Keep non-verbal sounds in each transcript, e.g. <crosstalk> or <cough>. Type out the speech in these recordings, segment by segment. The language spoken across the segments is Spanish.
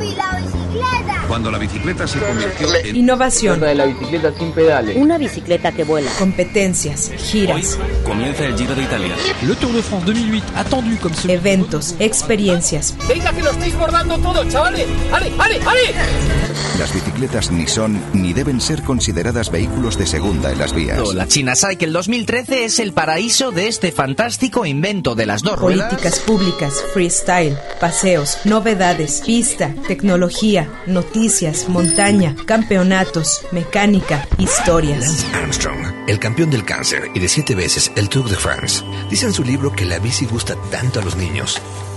¡Yupi, la bicicleta! Cuando la bicicleta se convirtió en... Innovación. de la bicicleta sin pedales. Una bicicleta que vuela. Competencias, giras, Comienza el Giro de Italia. Le Tour de France 2008, attendu ce eventos, experiencias. ¡Venga que lo estáis bordando todo, chavales! ¡Ale, ale, ale! Las bicicletas ni son ni deben ser consideradas vehículos de segunda en las vías. La China Cycle 2013 es el paraíso de este fantástico invento de las dos ruedas. Políticas públicas, freestyle, paseos, novedades, pista, tecnología, noticias, montaña, campeonatos, mecánica, historias. Lance Armstrong, el campeón del cáncer y de siete veces el Tour de France, dice en su libro que la bici gusta tanto a los niños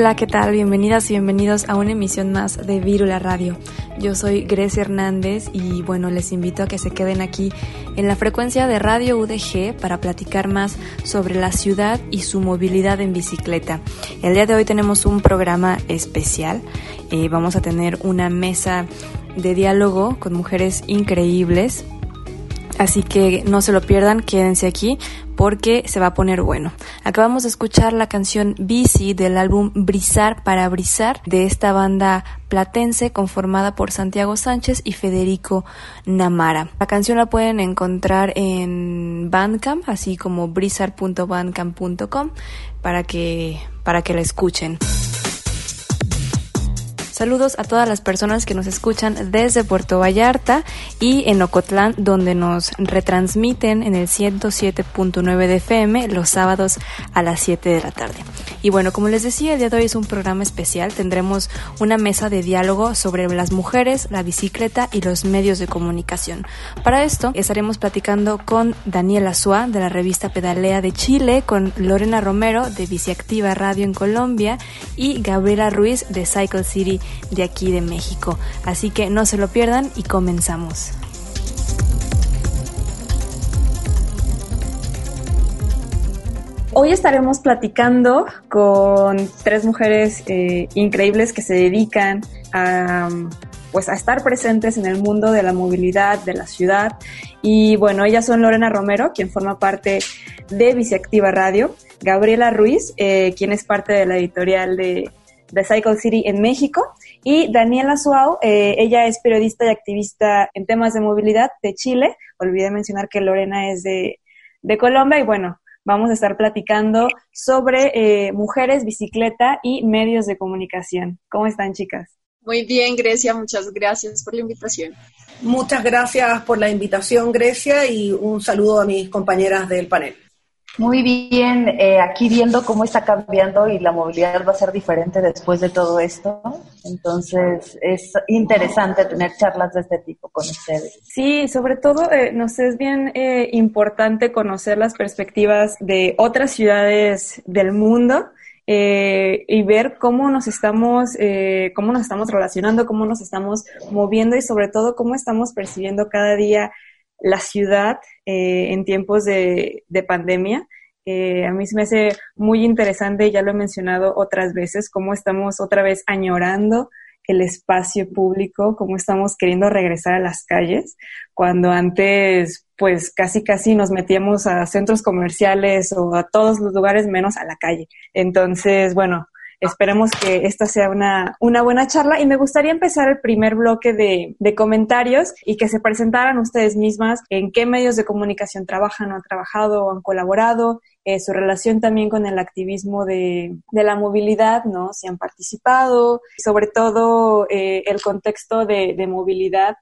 Hola, ¿qué tal? Bienvenidas y bienvenidos a una emisión más de Vírula Radio. Yo soy Grecia Hernández y bueno, les invito a que se queden aquí en la frecuencia de Radio UDG para platicar más sobre la ciudad y su movilidad en bicicleta. El día de hoy tenemos un programa especial. Eh, vamos a tener una mesa de diálogo con mujeres increíbles. Así que no se lo pierdan, quédense aquí porque se va a poner bueno. Acabamos de escuchar la canción Bici del álbum Brizar para Brizar de esta banda platense conformada por Santiago Sánchez y Federico Namara. La canción la pueden encontrar en Bandcamp, así como brizar.bandcamp.com para que, para que la escuchen. Saludos a todas las personas que nos escuchan desde Puerto Vallarta y en Ocotlán, donde nos retransmiten en el 107.9 de FM los sábados a las 7 de la tarde. Y bueno, como les decía, el día de hoy es un programa especial. Tendremos una mesa de diálogo sobre las mujeres, la bicicleta y los medios de comunicación. Para esto estaremos platicando con Daniela Suá de la revista Pedalea de Chile, con Lorena Romero de Biciactiva Radio en Colombia y Gabriela Ruiz de Cycle City de aquí de México. Así que no se lo pierdan y comenzamos. Hoy estaremos platicando con tres mujeres eh, increíbles que se dedican a, pues, a estar presentes en el mundo de la movilidad de la ciudad. Y bueno, ellas son Lorena Romero, quien forma parte de Biciactiva Radio, Gabriela Ruiz, eh, quien es parte de la editorial de, de Cycle City en México, y Daniela Suau, eh, ella es periodista y activista en temas de movilidad de Chile. Olvidé mencionar que Lorena es de, de Colombia y bueno, vamos a estar platicando sobre eh, mujeres, bicicleta y medios de comunicación. ¿Cómo están, chicas? Muy bien, Grecia, muchas gracias por la invitación. Muchas gracias por la invitación, Grecia, y un saludo a mis compañeras del panel. Muy bien, eh, aquí viendo cómo está cambiando y la movilidad va a ser diferente después de todo esto. Entonces es interesante tener charlas de este tipo con ustedes. Sí, sobre todo eh, nos es bien eh, importante conocer las perspectivas de otras ciudades del mundo. y ver cómo nos estamos cómo nos estamos relacionando cómo nos estamos moviendo y sobre todo cómo estamos percibiendo cada día la ciudad eh, en tiempos de, pandemia. Eh, a mí se me hace muy interesante, ya lo he mencionado otras veces, cómo estamos otra vez añorando el espacio público, cómo estamos queriendo regresar a las calles, cuando antes pues casi casi nos metíamos a centros comerciales o a todos los lugares menos a la calle. Entonces, bueno, Esperemos que esta sea una, una buena charla y me gustaría empezar el primer bloque de, de comentarios y que se presentaran ustedes mismas en qué medios de comunicación trabajan o han trabajado o han colaborado, eh, su relación también con el activismo de, de, la movilidad, ¿no? Si han participado, sobre todo eh, el contexto de, de, movilidad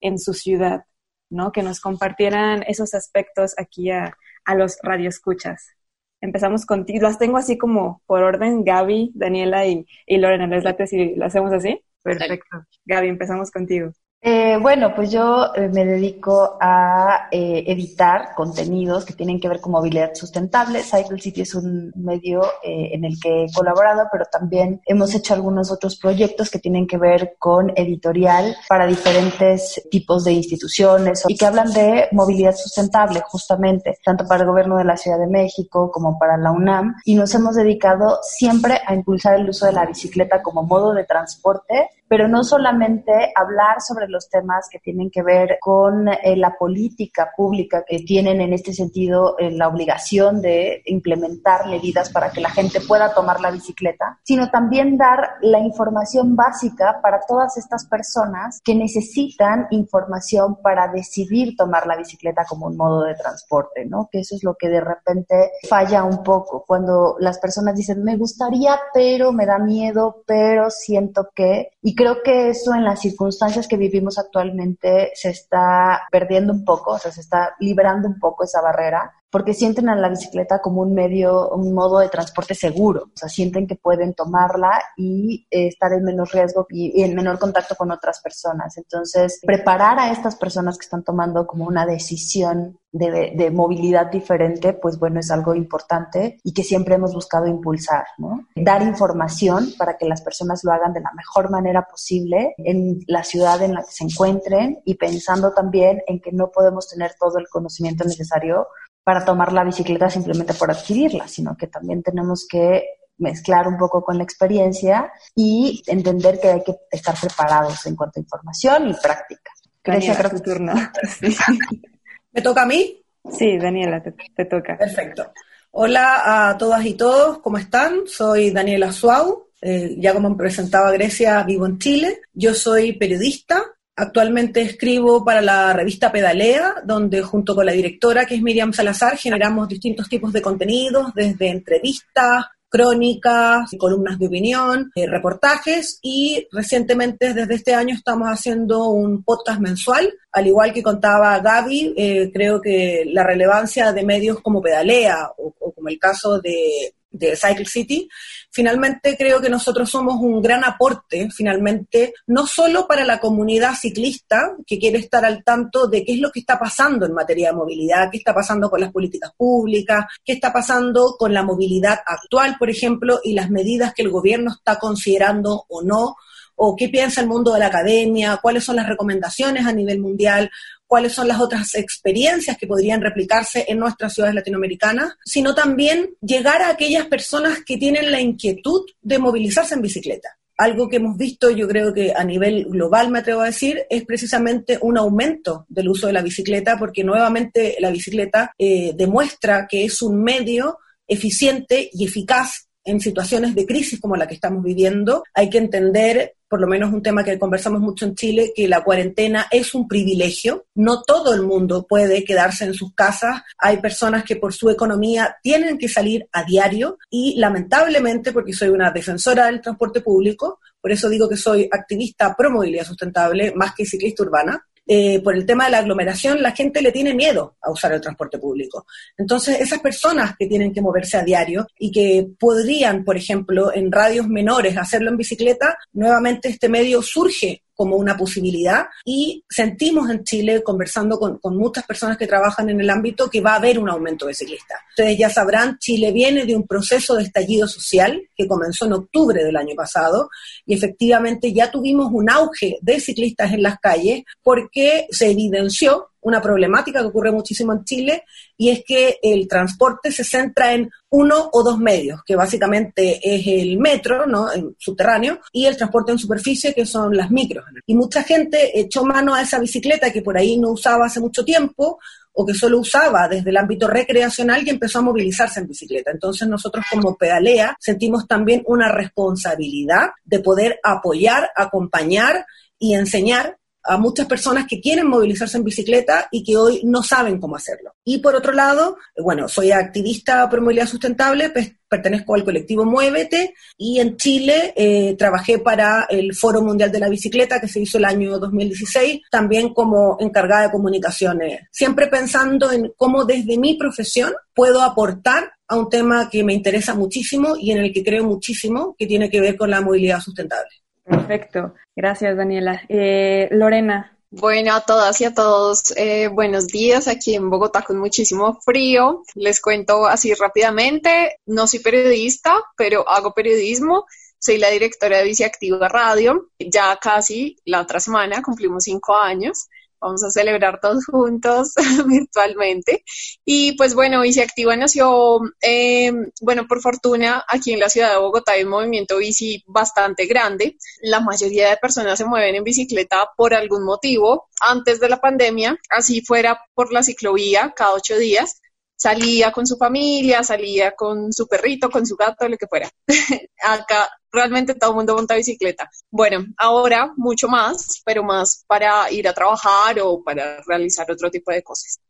en su ciudad, ¿no? Que nos compartieran esos aspectos aquí a, a los radioescuchas empezamos contigo. Las tengo así como por orden, Gaby, Daniela y, y Lorena. ¿Les late si lo hacemos así? Perfecto. Gaby, empezamos contigo. Eh, bueno, pues yo eh, me dedico a eh, editar contenidos que tienen que ver con movilidad sustentable. Cycle City es un medio en el que he colaborado, pero también hemos hecho algunos otros proyectos que tienen que ver con editorial para diferentes tipos de instituciones y que hablan de movilidad sustentable, justamente, tanto para el gobierno de la Ciudad de México como para la UNAM. Y nos hemos dedicado siempre a impulsar el uso de la bicicleta como modo de transporte pero no solamente hablar sobre los temas que tienen que ver con eh, la política pública que tienen en este sentido eh, la obligación de implementar medidas para que la gente pueda tomar la bicicleta, sino también dar la información básica para todas estas personas que necesitan información para decidir tomar la bicicleta como un modo de transporte, ¿no? Que eso es lo que de repente falla un poco cuando las personas dicen, me gustaría, pero me da miedo, pero siento que, y creo que eso en las circunstancias que vivimos actualmente se está perdiendo un poco, o sea, se está librando un poco esa barrera porque sienten a la bicicleta como un medio, un modo de transporte seguro, o sea, sienten que pueden tomarla y eh, estar en menos riesgo y, en menor contacto con otras personas. Entonces, preparar a estas personas que están tomando como una decisión de, de, movilidad diferente, pues bueno, es algo importante y que siempre hemos buscado impulsar, ¿no? Dar información para que las personas lo hagan de la mejor manera posible en la ciudad en la que se encuentren y pensando también en que no podemos tener todo el conocimiento necesario para tomar la bicicleta simplemente por adquirirla, sino que también tenemos que mezclar un poco con la experiencia y entender que hay que estar preparados en cuanto a información y práctica. Gracias, por tu turno. <laughs> ¿Me toca a mí? Sí, Daniela, te, toca. Perfecto. Hola a todas y todos, ¿cómo están? Soy Daniela Suau, eh, ya como me presentaba Grecia, vivo en Chile. Yo soy periodista, Actualmente escribo para la revista Pedalea, donde junto con la directora, que es Miriam Salazar, generamos distintos tipos de contenidos, desde entrevistas, crónicas, columnas de opinión, eh, reportajes y recientemente desde este año estamos haciendo un podcast mensual. Al igual que contaba Gaby, eh, creo que la relevancia de medios como Pedalea o, como el caso de de Cycle City, finalmente creo que nosotros somos un gran aporte, finalmente, no solo para la comunidad ciclista que quiere estar al tanto de qué es lo que está pasando en materia de movilidad, qué está pasando con las políticas públicas, qué está pasando con la movilidad actual, por ejemplo, y las medidas que el gobierno está considerando o no o qué piensa el mundo de la academia, cuáles son las recomendaciones a nivel mundial, cuáles son las otras experiencias que podrían replicarse en nuestras ciudades latinoamericanas, sino también llegar a aquellas personas que tienen la inquietud de movilizarse en bicicleta. Algo que hemos visto, yo creo que a nivel global, me atrevo a decir, es precisamente un aumento del uso de la bicicleta, porque nuevamente la bicicleta eh, demuestra que es un medio eficiente y eficaz en situaciones de crisis como la que estamos viviendo, hay que entender, por lo menos un tema que conversamos mucho en Chile, que la cuarentena es un privilegio. No todo el mundo puede quedarse en sus casas. Hay personas que por su economía tienen que salir a diario y lamentablemente, porque soy una defensora del transporte público, por eso digo que soy activista pro movilidad sustentable más que ciclista urbana, eh, por el tema de la aglomeración, la gente le tiene miedo a usar el transporte público. Entonces, esas personas que tienen que moverse a diario y que podrían, por ejemplo, en radios menores hacerlo en bicicleta, nuevamente este medio surge como una posibilidad y sentimos en Chile, conversando con, muchas personas que trabajan en el ámbito, que va a haber un aumento de ciclistas. Ustedes ya sabrán, Chile viene de un proceso de estallido social que comenzó en octubre del año pasado y efectivamente ya tuvimos un auge de ciclistas en las calles porque se evidenció una problemática que ocurre muchísimo en Chile y es que el transporte se centra en uno o dos medios, que básicamente es el metro, ¿no? En subterráneo, y el transporte en superficie, que son las micros. Y mucha gente echó mano a esa bicicleta que por ahí no usaba hace mucho tiempo, o que solo usaba desde el ámbito recreacional y empezó a movilizarse en bicicleta. Entonces nosotros como pedalea sentimos también una responsabilidad de poder apoyar, acompañar y enseñar a muchas personas que quieren movilizarse en bicicleta y que hoy no saben cómo hacerlo. Y por otro lado, bueno, soy activista por movilidad sustentable, pertenezco al colectivo Muévete y en Chile eh, trabajé para el Foro Mundial de la Bicicleta que se hizo el año 2016, también como encargada de comunicaciones, siempre pensando en cómo desde mi profesión puedo aportar a un tema que me interesa muchísimo y en el que creo muchísimo, que tiene que ver con la movilidad sustentable. Perfecto. Gracias, Daniela. Eh, Lorena. Bueno, a todas y a todos, eh, buenos días aquí en Bogotá con muchísimo frío. Les cuento así rápidamente, no soy periodista, pero hago periodismo. Soy la directora de Biciactiva Radio. Ya casi la otra semana cumplimos cinco años vamos a celebrar todos <laughs> juntos <laughs> virtualmente. Y pues bueno, Bici Activa nació, eh, bueno, por fortuna, aquí en la ciudad de Bogotá hay un movimiento bici bastante grande. La mayoría de personas se mueven en bicicleta por algún motivo. Antes de la pandemia, así fuera por la ciclovía cada ocho días, salía con su familia, salía con su perrito, con su gato, lo que fuera. <laughs> Acá realmente todo el mundo monta bicicleta. Bueno, ahora mucho más, pero más para ir a trabajar o para realizar otro tipo de cosas.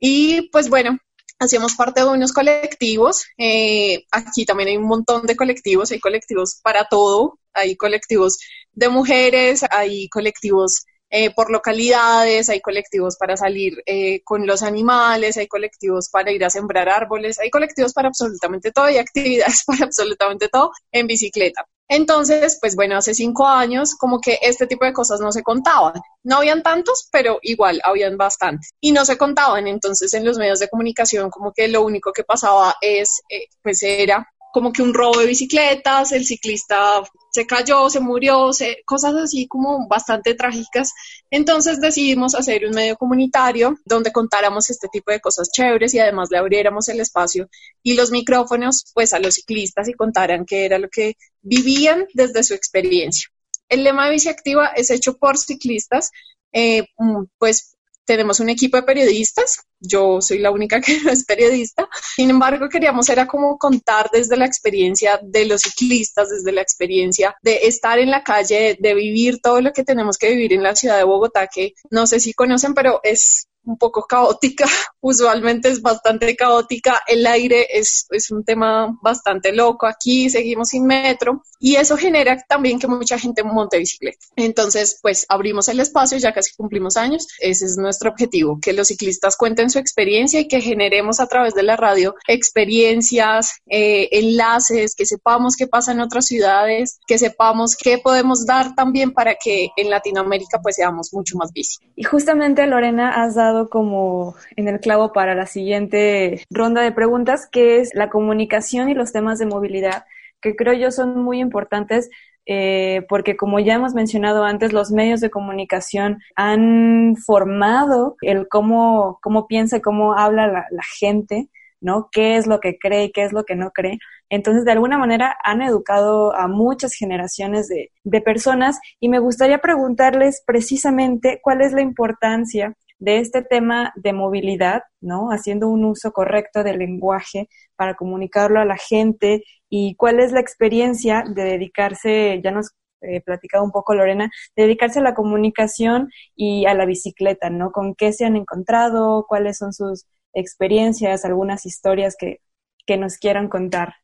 Y pues bueno, hacíamos parte de unos colectivos. Eh, aquí también hay un montón de colectivos, hay colectivos para todo, hay colectivos de mujeres, hay colectivos eh, por localidades, hay colectivos para salir eh, con los animales, hay colectivos para ir a sembrar árboles, hay colectivos para absolutamente todo y actividades <laughs> para absolutamente todo en bicicleta. Entonces, pues bueno, hace cinco años como que este tipo de cosas no se contaban. No habían tantos, pero igual habían bastantes. Y no se contaban. Entonces, en los medios de comunicación como que lo único que pasaba es, eh, pues era como que un robo de bicicletas, el ciclista se cayó, se murió, cosas así como bastante trágicas. Entonces decidimos hacer un medio comunitario donde contáramos este tipo de cosas chéveres y además le abriéramos el espacio y los micrófonos pues a los ciclistas y contaran qué era lo que vivían desde su experiencia. El lema de Bici Activa es hecho por ciclistas, eh, mm, pues tenemos un equipo de periodistas, yo soy la única <laughs> que no es periodista, sin embargo queríamos era como contar desde la experiencia de los ciclistas, desde la experiencia de estar en la calle, de vivir todo lo que tenemos que vivir en la ciudad de Bogotá, que no sé si conocen, pero es un poco caótica, <laughs> usualmente es bastante caótica, el aire es, es un tema bastante loco, aquí seguimos sin metro y eso genera también que mucha gente monte bicicleta. Entonces, pues abrimos el espacio, ya casi cumplimos años, ese es nuestro objetivo, que los ciclistas cuenten su experiencia y que generemos a través de la radio experiencias, eh, enlaces, que sepamos qué pasa en otras ciudades, que sepamos qué podemos dar también para que en Latinoamérica pues seamos mucho más bici. Y justamente Lorena has dado como en el clavo para la siguiente ronda de preguntas, que es la comunicación y los temas de movilidad, que creo yo son muy importantes eh, porque como ya hemos mencionado antes, los medios de comunicación han formado el cómo, cómo piensa, cómo habla la, gente, ¿no? ¿Qué es lo que cree y qué es lo que no cree? Entonces, de alguna manera, han educado a muchas generaciones de personas y me gustaría preguntarles precisamente cuál es la importancia de este tema de movilidad, ¿no? Haciendo un uso correcto del lenguaje para comunicarlo a la gente y cuál es la experiencia de dedicarse, ya nos eh, platicado un poco Lorena, dedicarse a la comunicación y a la bicicleta, ¿no? ¿Con qué se han encontrado? ¿Cuáles son sus experiencias? ¿Algunas historias que, que nos quieran contar?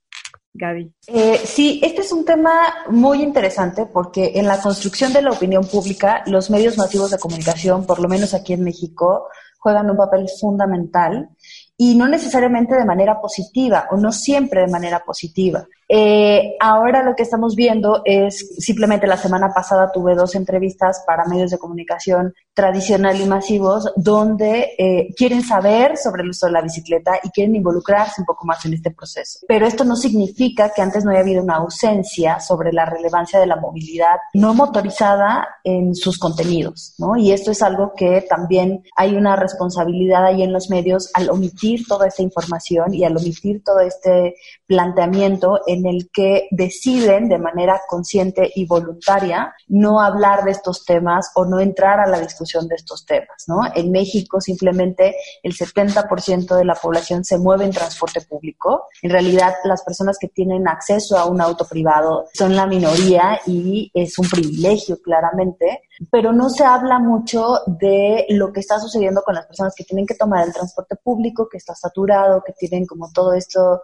Gaby. Eh, sí, este es un tema muy interesante porque en la construcción de la opinión pública, los medios masivos de comunicación, por lo menos aquí en México, juegan un papel fundamental y no necesariamente de manera positiva o no siempre de manera positiva. Eh, ahora lo que estamos viendo es, simplemente la semana pasada tuve dos entrevistas para medios de comunicación tradicional y masivos donde eh, quieren saber sobre el uso de la bicicleta y quieren involucrarse un poco más en este proceso. Pero esto no significa que antes no haya habido una ausencia sobre la relevancia de la movilidad no motorizada en sus contenidos, ¿no? Y esto es algo que también hay una responsabilidad ahí en los medios al omitir toda esta información y al omitir todo este planteamiento en en el que deciden de manera consciente y voluntaria no hablar de estos temas o no entrar a la discusión de estos temas, ¿no? En México simplemente el 70% de la población se mueve en transporte público. En realidad las personas que tienen acceso a un auto privado son la minoría y es un privilegio claramente, pero no se habla mucho de lo que está sucediendo con las personas que tienen que tomar el transporte público, que está saturado, que tienen como todo esto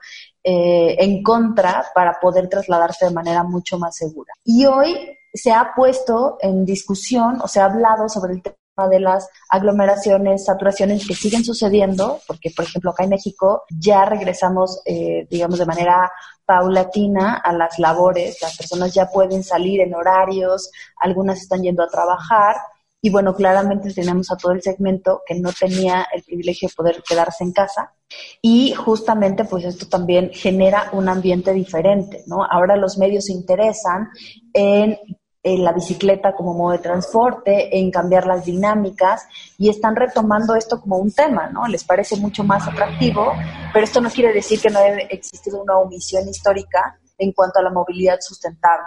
eh, en contra para poder trasladarse de manera mucho más segura. Y hoy se ha puesto en discusión o se ha hablado sobre el tema de las aglomeraciones, saturaciones que siguen sucediendo, porque por ejemplo acá en México ya regresamos, eh, digamos, de manera paulatina a las labores, las personas ya pueden salir en horarios, algunas están yendo a trabajar, y bueno, claramente tenemos a todo el segmento que no tenía el privilegio de poder quedarse en casa. Y justamente pues esto también genera un ambiente diferente, ¿no? Ahora los medios se interesan en, en la bicicleta como modo de transporte, en cambiar las dinámicas y están retomando esto como un tema, ¿no? Les parece mucho más atractivo, pero esto no quiere decir que no haya existido una omisión histórica en cuanto a la movilidad sustentable.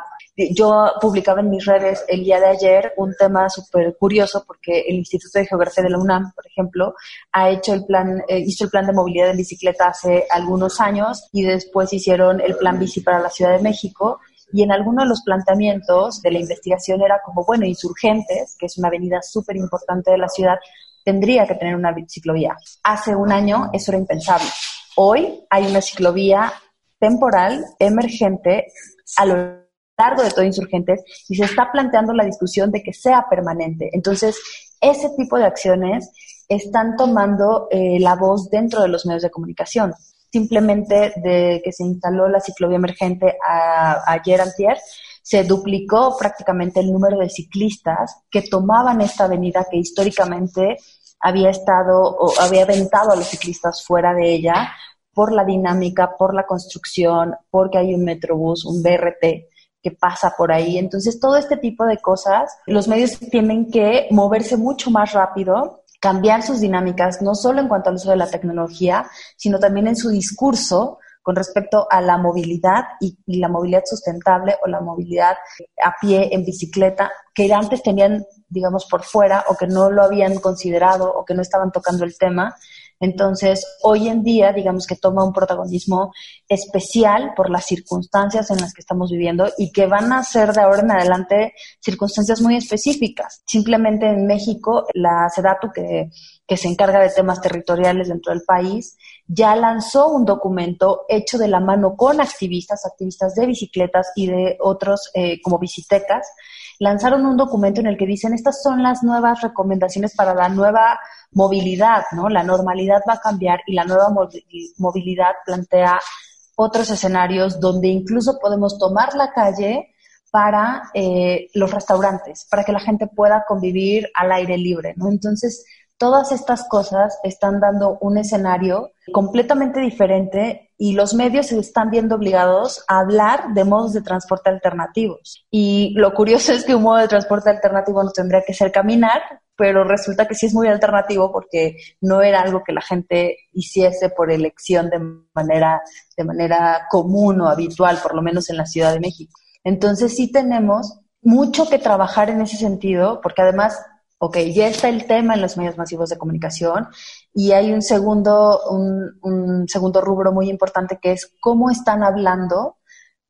Yo publicaba en mis redes el día de ayer un tema súper curioso porque el Instituto de Geografía de la UNAM, por ejemplo, ha hecho el plan, eh, hizo el plan de movilidad en bicicleta hace algunos años y después hicieron el plan bici para la Ciudad de México y en alguno de los planteamientos de la investigación era como, bueno, Insurgentes, que es una avenida súper importante de la ciudad, tendría que tener una ciclovía. Hace un año eso era impensable. Hoy hay una ciclovía temporal, emergente, a lo largo de todo Insurgentes y se está planteando la discusión de que sea permanente. Entonces, ese tipo de acciones están tomando eh, la voz dentro de los medios de comunicación. Simplemente de que se instaló la ciclovía emergente ayer antier, se duplicó prácticamente el número de ciclistas que tomaban esta avenida que históricamente había estado o había aventado a los ciclistas fuera de ella por la dinámica, por la construcción, porque hay un metrobús, un BRT que pasa por ahí. Entonces, todo este tipo de cosas, los medios tienen que moverse mucho más rápido, cambiar sus dinámicas, no solo en cuanto al uso de la tecnología, sino también en su discurso con respecto a la movilidad y, la movilidad sustentable o la movilidad a pie, en bicicleta, que antes tenían, digamos, por fuera o que no lo habían considerado o que no estaban tocando el tema Entonces, hoy en día, digamos que toma un protagonismo especial por las circunstancias en las que estamos viviendo y que van a ser de ahora en adelante circunstancias muy específicas. Simplemente en México, la SEDATU, que, que se encarga de temas territoriales dentro del país, ya lanzó un documento hecho de la mano con activistas, activistas de bicicletas y de otros eh, como bicitecas, lanzaron un documento en el que dicen estas son las nuevas recomendaciones para la nueva movilidad, ¿no? La normalidad va a cambiar y la nueva movilidad plantea otros escenarios donde incluso podemos tomar la calle para eh, los restaurantes, para que la gente pueda convivir al aire libre, ¿no? Entonces, todas estas cosas están dando un escenario completamente diferente y los medios se están viendo obligados a hablar de modos de transporte alternativos. Y lo curioso es que un modo de transporte alternativo no tendría que ser caminar, pero resulta que sí es muy alternativo porque no era algo que la gente hiciese por elección de manera, de manera común o habitual, por lo menos en la Ciudad de México. Entonces sí tenemos mucho que trabajar en ese sentido, porque además ok, ya está el tema en los medios masivos de comunicación y hay un segundo, un, segundo rubro muy importante que es cómo están hablando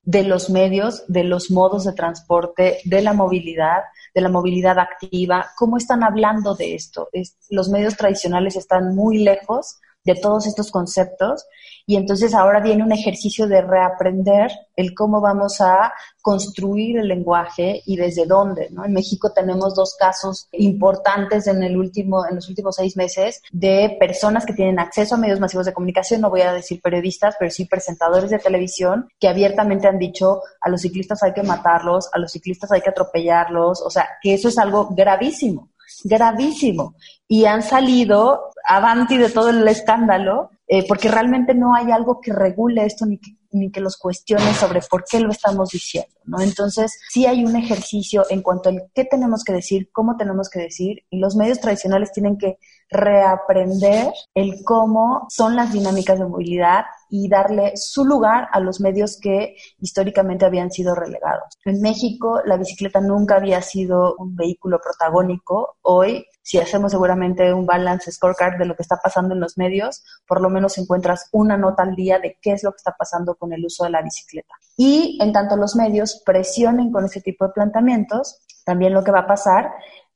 de los medios, de los modos de transporte, de la movilidad, de la movilidad activa, cómo están hablando de esto. los medios tradicionales están muy lejos de todos estos conceptos y entonces ahora viene un ejercicio de reaprender el cómo vamos a construir el lenguaje y desde dónde. ¿no? En México tenemos dos casos importantes en, el último, en los últimos seis meses de personas que tienen acceso a medios masivos de comunicación, no voy a decir periodistas, pero sí presentadores de televisión que abiertamente han dicho a los ciclistas hay que matarlos, a los ciclistas hay que atropellarlos, o sea, que eso es algo gravísimo gravísimo y han salido avanti de todo el escándalo eh, porque realmente no hay algo que regule esto ni que, ni que los cuestione sobre por qué lo estamos diciendo, ¿no? Entonces, sí hay un ejercicio en cuanto al qué tenemos que decir, cómo tenemos que decir, y los medios tradicionales tienen que reaprender el cómo son las dinámicas de movilidad y darle su lugar a los medios que históricamente habían sido relegados. En México, la bicicleta nunca había sido un vehículo protagónico. Hoy si hacemos seguramente un balance scorecard de lo que está pasando en los medios, por lo menos encuentras una nota al día de qué es lo que está pasando con el uso de la bicicleta. Y en tanto los medios presionen con ese tipo de planteamientos, también lo que va a pasar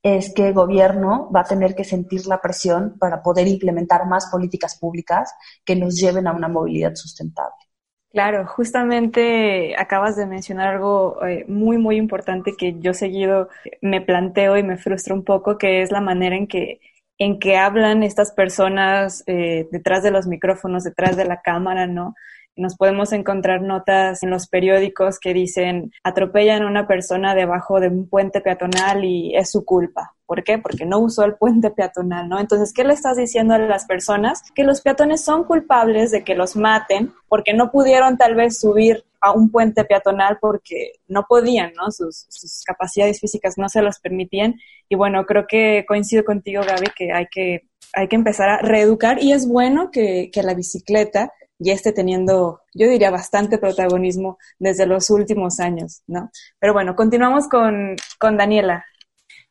es que el gobierno va a tener que sentir la presión para poder implementar más políticas públicas que nos lleven a una movilidad sustentable. Claro, justamente acabas de mencionar algo eh, muy, muy importante que yo seguido me planteo y me frustra un poco, que es la manera en que, en que hablan estas personas eh, detrás de los micrófonos, detrás de la cámara, ¿no? Nos podemos encontrar notas en los periódicos que dicen atropellan a una persona debajo de un puente peatonal y es su culpa. ¿Por qué? Porque no usó el puente peatonal, ¿no? Entonces, ¿qué le estás diciendo a las personas? Que los peatones son culpables de que los maten porque no pudieron tal vez subir a un puente peatonal porque no podían, ¿no? Sus, capacidades físicas no se los permitían. Y bueno, creo que coincido contigo, Gaby, que hay que, hay que empezar a reeducar y es bueno que, que la bicicleta ya esté teniendo, yo diría, bastante protagonismo desde los últimos años, ¿no? Pero bueno, continuamos con, con Daniela.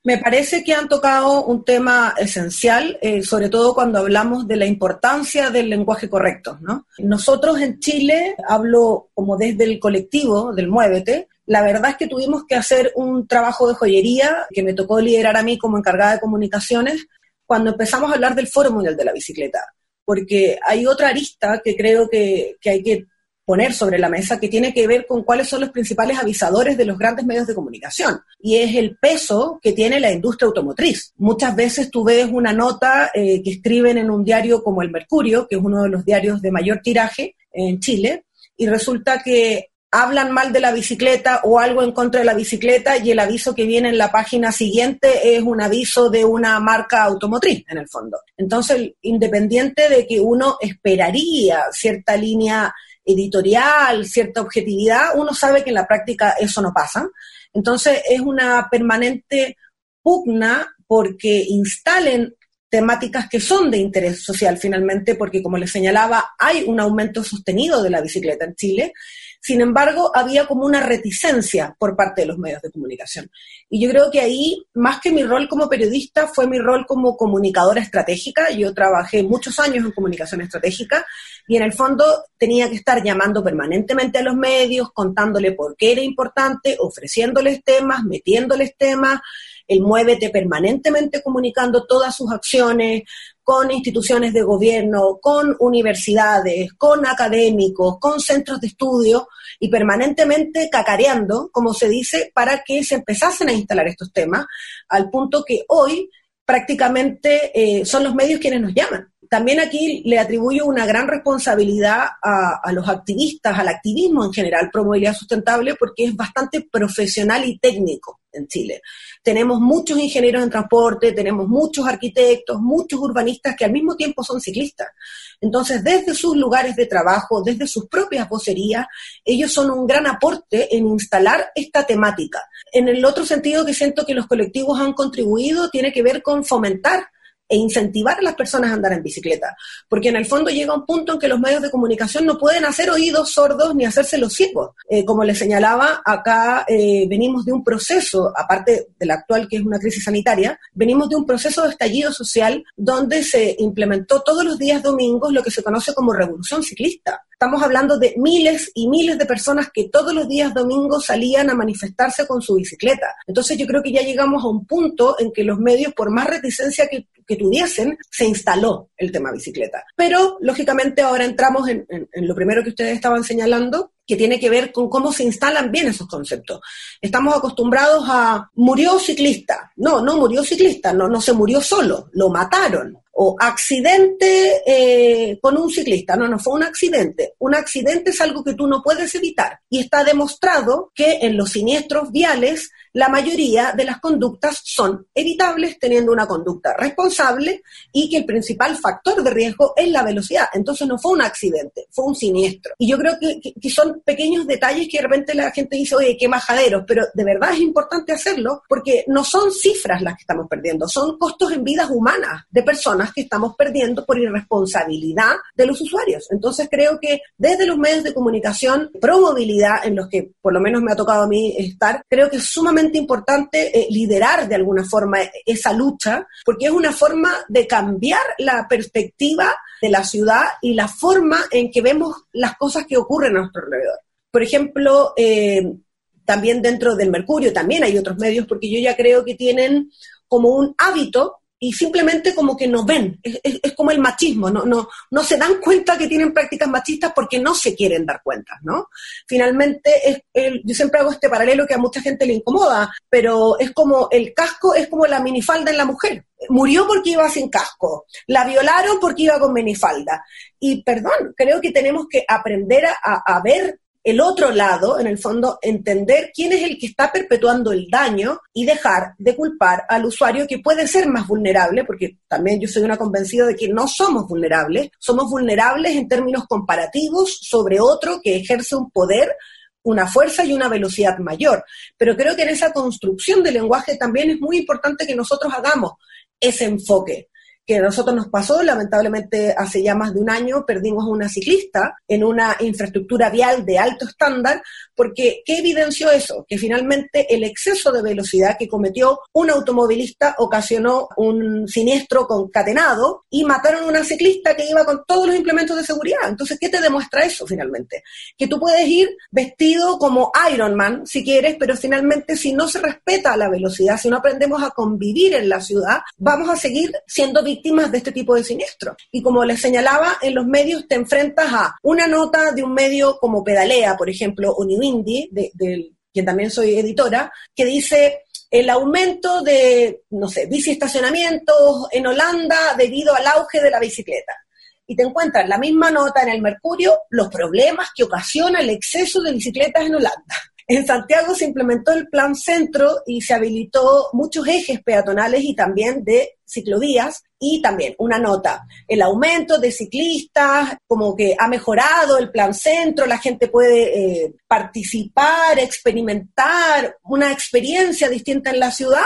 Me parece que han tocado un tema esencial, eh, sobre todo cuando hablamos de la importancia del lenguaje correcto, ¿no? Nosotros en Chile, hablo como desde el colectivo del Muévete, la verdad es que tuvimos que hacer un trabajo de joyería que me tocó liderar a mí como encargada de comunicaciones cuando empezamos a hablar del Foro Mundial de la Bicicleta porque hay otra arista que creo que, hay que poner sobre la mesa que tiene que ver con cuáles son los principales avisadores de los grandes medios de comunicación y es el peso que tiene la industria automotriz. Muchas veces tú ves una nota eh, que escriben en un diario como El Mercurio, que es uno de los diarios de mayor tiraje en Chile, y resulta que hablan mal de la bicicleta o algo en contra de la bicicleta y el aviso que viene en la página siguiente es un aviso de una marca automotriz, en el fondo. Entonces, independiente de que uno esperaría cierta línea editorial, cierta objetividad, uno sabe que en la práctica eso no pasa. Entonces, es una permanente pugna porque instalen temáticas que son de interés social finalmente, porque como les señalaba, hay un aumento sostenido de la bicicleta en Chile. Sin embargo, había como una reticencia por parte de los medios de comunicación. Y yo creo que ahí, más que mi rol como periodista, fue mi rol como comunicadora estratégica. Yo trabajé muchos años en comunicación estratégica y en el fondo tenía que estar llamando permanentemente a los medios, contándole por qué era importante, ofreciéndoles temas, metiéndoles temas, el Muévete permanentemente comunicando todas sus acciones con instituciones de gobierno, con universidades, con académicos, con centros de estudio y permanentemente cacareando, como se dice, para que se empezasen a instalar estos temas, al punto que hoy prácticamente eh, son los medios quienes nos llaman. También aquí le atribuyo una gran responsabilidad a, los activistas, al activismo en general pro movilidad sustentable, porque es bastante profesional y técnico en Chile. Tenemos muchos ingenieros en transporte, tenemos muchos arquitectos, muchos urbanistas que al mismo tiempo son ciclistas. Entonces, desde sus lugares de trabajo, desde sus propias vocerías, ellos son un gran aporte en instalar esta temática. En el otro sentido que siento que los colectivos han contribuido tiene que ver con fomentar e incentivar a las personas a andar en bicicleta, porque en el fondo llega un punto en que los medios de comunicación no pueden hacer oídos sordos ni hacerse los ciegos. Eh, como les señalaba, acá eh, venimos de un proceso, aparte de la actual que es una crisis sanitaria, venimos de un proceso de estallido social donde se implementó todos los días domingos lo que se conoce como revolución ciclista. Estamos hablando de miles y miles de personas que todos los días domingos salían a manifestarse con su bicicleta. Entonces yo creo que ya llegamos a un punto en que los medios, por más reticencia que, tuviesen, se instaló el tema bicicleta. Pero, lógicamente, ahora entramos en, lo primero que ustedes estaban señalando, que tiene que ver con cómo se instalan bien esos conceptos. Estamos acostumbrados a murió ciclista. No, no murió ciclista, no, no se murió solo, lo mataron o accidente eh, con un ciclista. No, no fue un accidente. Un accidente es algo que tú no puedes evitar. Y está demostrado que en los siniestros viales la mayoría de las conductas son evitables teniendo una conducta responsable y que el principal factor de riesgo es la velocidad. Entonces no fue un accidente, fue un siniestro. Y yo creo que, que, son pequeños detalles que de repente la gente dice, oye, qué majaderos, pero de verdad es importante hacerlo porque no son cifras las que estamos perdiendo, son costos en vidas humanas de personas que estamos perdiendo por irresponsabilidad de los usuarios. Entonces creo que desde los medios de comunicación, pro movilidad, en los que por lo menos me ha tocado a mí estar, creo que es sumamente importante eh, liderar de alguna forma esa lucha, porque es una forma de cambiar la perspectiva de la ciudad y la forma en que vemos las cosas que ocurren a nuestro alrededor. Por ejemplo, eh, también dentro del Mercurio, también hay otros medios, porque yo ya creo que tienen como un hábito y simplemente como que no ven, es, como el machismo, no, no, no se dan cuenta que tienen prácticas machistas porque no se quieren dar cuenta, ¿no? Finalmente, es, yo siempre hago este paralelo que a mucha gente le incomoda, pero es como el casco es como la minifalda en la mujer. Murió porque iba sin casco, la violaron porque iba con minifalda. Y perdón, creo que tenemos que aprender a, a ver el otro lado, en el fondo, entender quién es el que está perpetuando el daño y dejar de culpar al usuario que puede ser más vulnerable, porque también yo soy una convencida de que no somos vulnerables, somos vulnerables en términos comparativos sobre otro que ejerce un poder una fuerza y una velocidad mayor. Pero creo que en esa construcción del lenguaje también es muy importante que nosotros hagamos ese enfoque que a nosotros nos pasó, lamentablemente hace ya más de un año perdimos a una ciclista en una infraestructura vial de alto estándar, porque ¿qué evidenció eso? Que finalmente el exceso de velocidad que cometió un automovilista ocasionó un siniestro concatenado y mataron a una ciclista que iba con todos los implementos de seguridad. Entonces, ¿qué te demuestra eso finalmente? Que tú puedes ir vestido como Iron Man, si quieres, pero finalmente si no se respeta la velocidad, si no aprendemos a convivir en la ciudad, vamos a seguir siendo víctimas de este tipo de siniestros. Y como les señalaba, en los medios te enfrentas a una nota de un medio como Pedalea, por ejemplo, o New Indie, de, quien también soy editora, que dice el aumento de, no sé, bici estacionamientos en Holanda debido al auge de la bicicleta. Y te encuentras la misma nota en el Mercurio, los problemas que ocasiona el exceso de bicicletas en Holanda. En Santiago se implementó el plan centro y se habilitó muchos ejes peatonales y también de ciclovías y también una nota, el aumento de ciclistas, como que ha mejorado el plan centro, la gente puede eh, participar, experimentar una experiencia distinta en la ciudad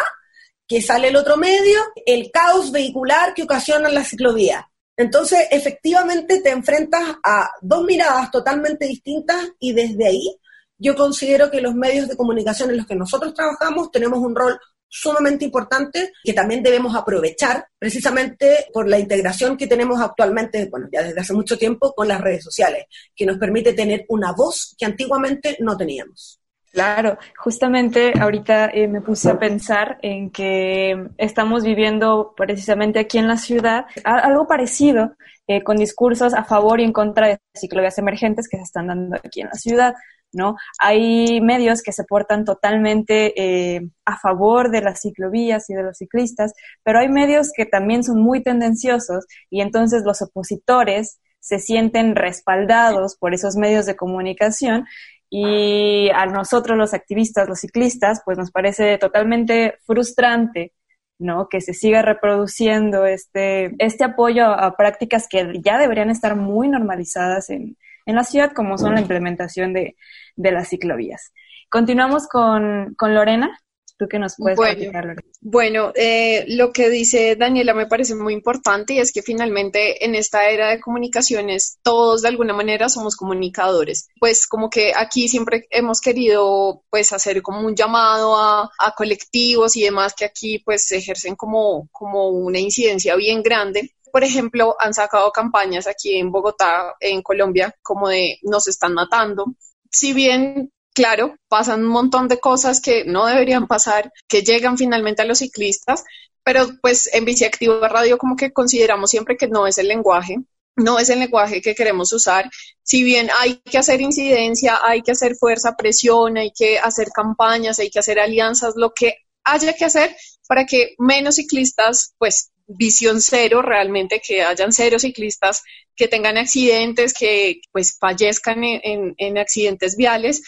que sale el otro medio, el caos vehicular que ocasiona la ciclovía. Entonces, efectivamente, te enfrentas a dos miradas totalmente distintas y desde ahí yo considero que los medios de comunicación en los que nosotros trabajamos tenemos un rol sumamente importante que también debemos aprovechar precisamente por la integración que tenemos actualmente, bueno, ya desde hace mucho tiempo con las redes sociales, que nos permite tener una voz que antiguamente no teníamos. Claro, justamente ahorita eh, me puse a pensar en que estamos viviendo precisamente aquí en la ciudad algo parecido eh, con discursos a favor y en contra de ciclovías emergentes que se están dando aquí en la ciudad. ¿No? Hay medios que se portan totalmente eh, a favor de las ciclovías y de los ciclistas, pero hay medios que también son muy tendenciosos y entonces los opositores se sienten respaldados por esos medios de comunicación y a nosotros los activistas, los ciclistas, pues nos parece totalmente frustrante ¿no? Que se siga reproduciendo este, este apoyo a, prácticas que ya deberían estar muy normalizadas en, en la ciudad, como son la implementación de, de las ciclovías. Continuamos con, con Lorena. ¿Tú qué nos puedes bueno, Lorena? Bueno, eh, lo que dice Daniela me parece muy importante y es que finalmente en esta era de comunicaciones todos de alguna manera somos comunicadores. Pues como que aquí siempre hemos querido pues hacer como un llamado a, a colectivos y demás que aquí pues ejercen como, como una incidencia bien grande por ejemplo, han sacado campañas aquí en Bogotá, en Colombia, como de nos están matando. Si bien, claro, pasan un montón de cosas que no deberían pasar, que llegan finalmente a los ciclistas, pero pues en Biciactiva Radio como que consideramos siempre que no es el lenguaje, no es el lenguaje que queremos usar. Si bien hay que hacer incidencia, hay que hacer fuerza, presión, hay que hacer campañas, hay que hacer alianzas, lo que haya que hacer para que menos ciclistas pues visión cero, realmente que hayan cero ciclistas que tengan accidentes, que pues fallezcan en, accidentes viales,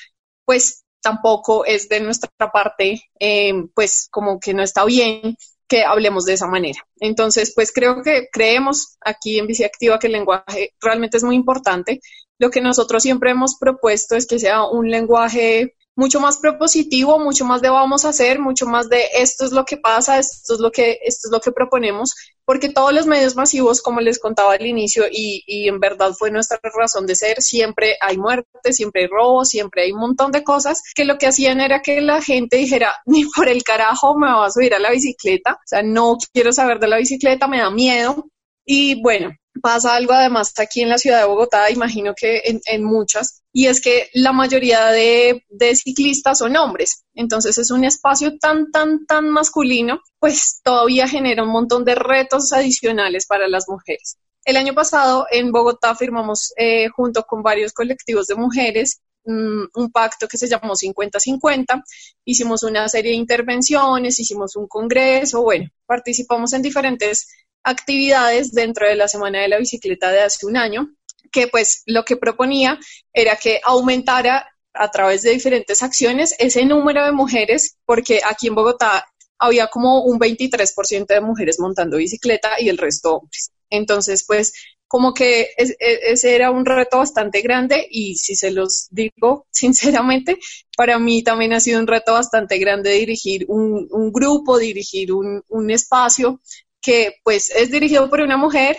pues tampoco es de nuestra parte, eh, pues como que no está bien que hablemos de esa manera. Entonces, pues creo que creemos aquí en Bici Activa que el lenguaje realmente es muy importante. Lo que nosotros siempre hemos propuesto es que sea un lenguaje mucho más propositivo, mucho más de vamos a hacer, mucho más de esto es lo que pasa, esto es lo que, esto es lo que proponemos, porque todos los medios masivos, como les contaba al inicio, y, y en verdad fue nuestra razón de ser, siempre hay muerte, siempre hay robo, siempre hay un montón de cosas que lo que hacían era que la gente dijera, <laughs> ni por el carajo me va a subir a la bicicleta, o sea, no quiero saber de la bicicleta, me da miedo. Y bueno, pasa algo además aquí en la ciudad de Bogotá, imagino que en, muchas, y es que la mayoría de, de, ciclistas son hombres. Entonces es un espacio tan, tan, tan masculino, pues todavía genera un montón de retos adicionales para las mujeres. El año pasado en Bogotá firmamos eh, junto con varios colectivos de mujeres mm, un pacto que se llamó 50-50. Hicimos una serie de intervenciones, hicimos un congreso, bueno, participamos en diferentes actividades dentro de la Semana de la Bicicleta de hace un año, que pues lo que proponía era que aumentara a través de diferentes acciones ese número de mujeres, porque aquí en Bogotá había como un 23% de mujeres montando bicicleta y el resto hombres. Entonces, pues como que e, ese era un reto bastante grande y si se los digo <laughs> sinceramente, para mí también ha sido un reto bastante grande dirigir un, grupo, dirigir un, un, espacio que pues es dirigido por una mujer,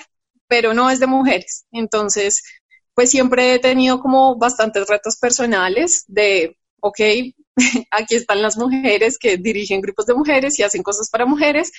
pero no es de mujeres. Entonces, pues siempre he tenido como bastantes retos personales de, ok, <laughs> aquí están las mujeres que dirigen grupos de mujeres y hacen cosas para mujeres,